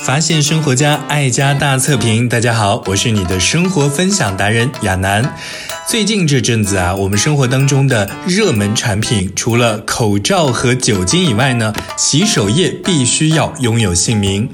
发现生活家爱家大测评，大家好，我是你的生活分享达人亚楠。最近这阵子啊，我们生活当中的热门产品，除了口罩和酒精以外呢，洗手液必须要拥有姓名。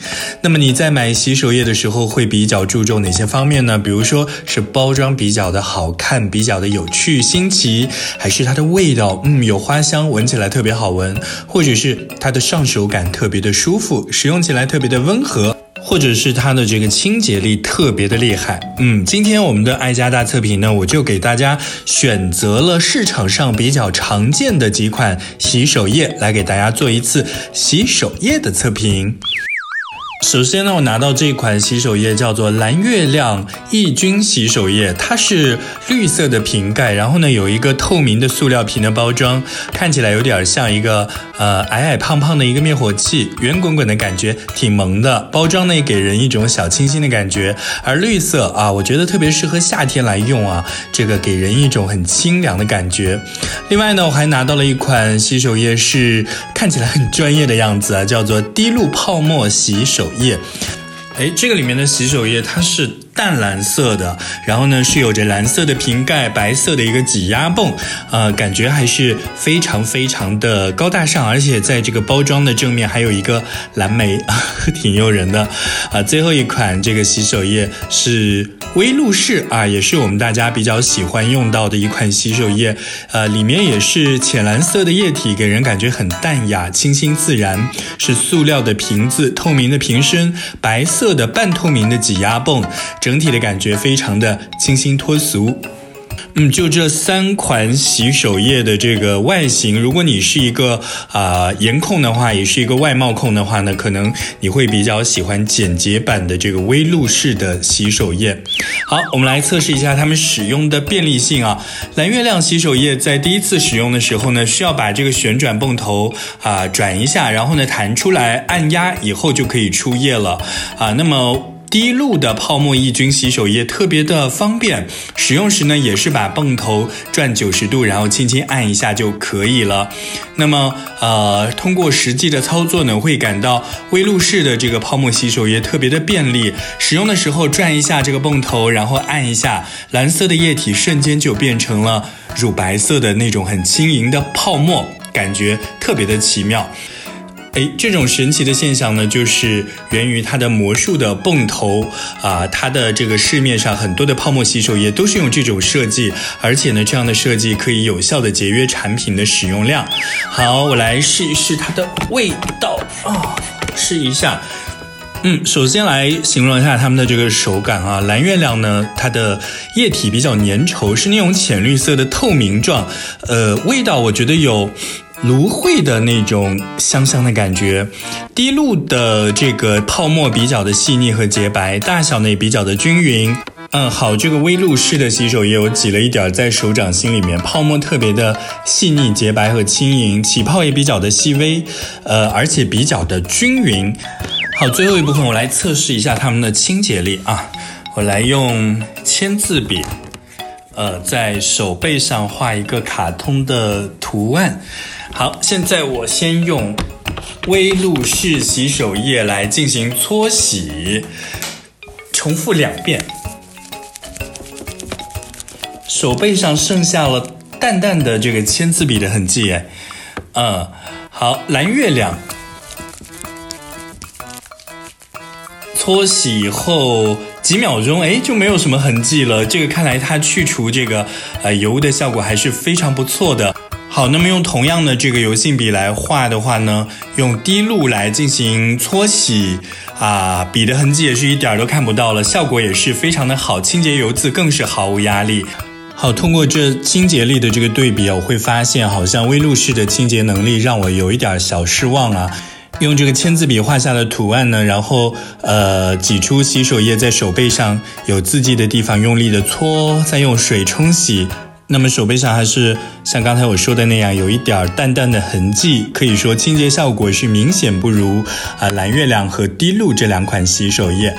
那么你在买洗手液的时候，会比较注重哪些方面呢？比如说是包装比较的好看，比较的有趣新奇，还是它的味道，嗯，有花香，闻起来特别好闻，或者是它的上手感特别的舒服，使用起来特别的温和。或者是它的这个清洁力特别的厉害，嗯，今天我们的爱家大测评呢，我就给大家选择了市场上比较常见的几款洗手液，来给大家做一次洗手液的测评。首先呢，我拿到这款洗手液叫做蓝月亮抑菌洗手液，它是绿色的瓶盖，然后呢有一个透明的塑料瓶的包装，看起来有点像一个呃矮矮胖胖的一个灭火器，圆滚滚的感觉挺萌的。包装呢也给人一种小清新的感觉，而绿色啊，我觉得特别适合夏天来用啊，这个给人一种很清凉的感觉。另外呢，我还拿到了一款洗手液，是看起来很专业的样子啊，叫做滴露泡沫洗手。液，哎，这个里面的洗手液它是。淡蓝色的，然后呢是有着蓝色的瓶盖，白色的一个挤压泵，呃，感觉还是非常非常的高大上，而且在这个包装的正面还有一个蓝莓，挺诱人的。啊，最后一款这个洗手液是微露氏啊，也是我们大家比较喜欢用到的一款洗手液，呃，里面也是浅蓝色的液体，给人感觉很淡雅、清新自然，是塑料的瓶子，透明的瓶身，白色的半透明的挤压泵。整体的感觉非常的清新脱俗。嗯，就这三款洗手液的这个外形，如果你是一个啊颜控的话，也是一个外貌控的话呢，可能你会比较喜欢简洁版的这个微露式的洗手液。好，我们来测试一下它们使用的便利性啊。蓝月亮洗手液在第一次使用的时候呢，需要把这个旋转泵头啊转一下，然后呢弹出来，按压以后就可以出液了啊。那么滴露的泡沫抑菌洗手液特别的方便，使用时呢也是把泵头转九十度，然后轻轻按一下就可以了。那么呃，通过实际的操作呢，会感到微露式的这个泡沫洗手液特别的便利。使用的时候转一下这个泵头，然后按一下，蓝色的液体瞬间就变成了乳白色的那种很轻盈的泡沫，感觉特别的奇妙。哎，这种神奇的现象呢，就是源于它的魔术的泵头啊，它的这个市面上很多的泡沫洗手液都是用这种设计，而且呢，这样的设计可以有效的节约产品的使用量。好，我来试一试它的味道啊，试一下。嗯，首先来形容一下它们的这个手感啊，蓝月亮呢，它的液体比较粘稠，是那种浅绿色的透明状。呃，味道我觉得有。芦荟的那种香香的感觉，滴露的这个泡沫比较的细腻和洁白，大小呢也比较的均匀。嗯，好，这个微露式的洗手液我挤了一点在手掌心里面，泡沫特别的细腻、洁白和轻盈，起泡也比较的细微，呃，而且比较的均匀。好，最后一部分我来测试一下它们的清洁力啊，我来用签字笔。呃，在手背上画一个卡通的图案。好，现在我先用威露士洗手液来进行搓洗，重复两遍。手背上剩下了淡淡的这个签字笔的痕迹，哎，嗯，好，蓝月亮。搓洗以后几秒钟，哎，就没有什么痕迹了。这个看来它去除这个呃油的效果还是非常不错的。好，那么用同样的这个油性笔来画的话呢，用滴露来进行搓洗啊，笔的痕迹也是一点儿都看不到了，效果也是非常的好，清洁油渍更是毫无压力。好，通过这清洁力的这个对比啊，我会发现好像微露式的清洁能力让我有一点小失望啊。用这个签字笔画下的图案呢，然后呃挤出洗手液，在手背上有字迹的地方用力的搓，再用水冲洗。那么手背上还是像刚才我说的那样，有一点淡淡的痕迹，可以说清洁效果是明显不如啊蓝月亮和滴露这两款洗手液。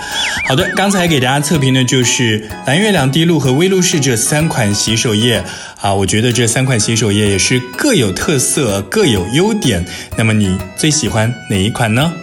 好的，刚才给大家测评的就是蓝月亮、滴露和微露士这三款洗手液啊，我觉得这三款洗手液也是各有特色、各有优点。那么你最喜欢哪一款呢？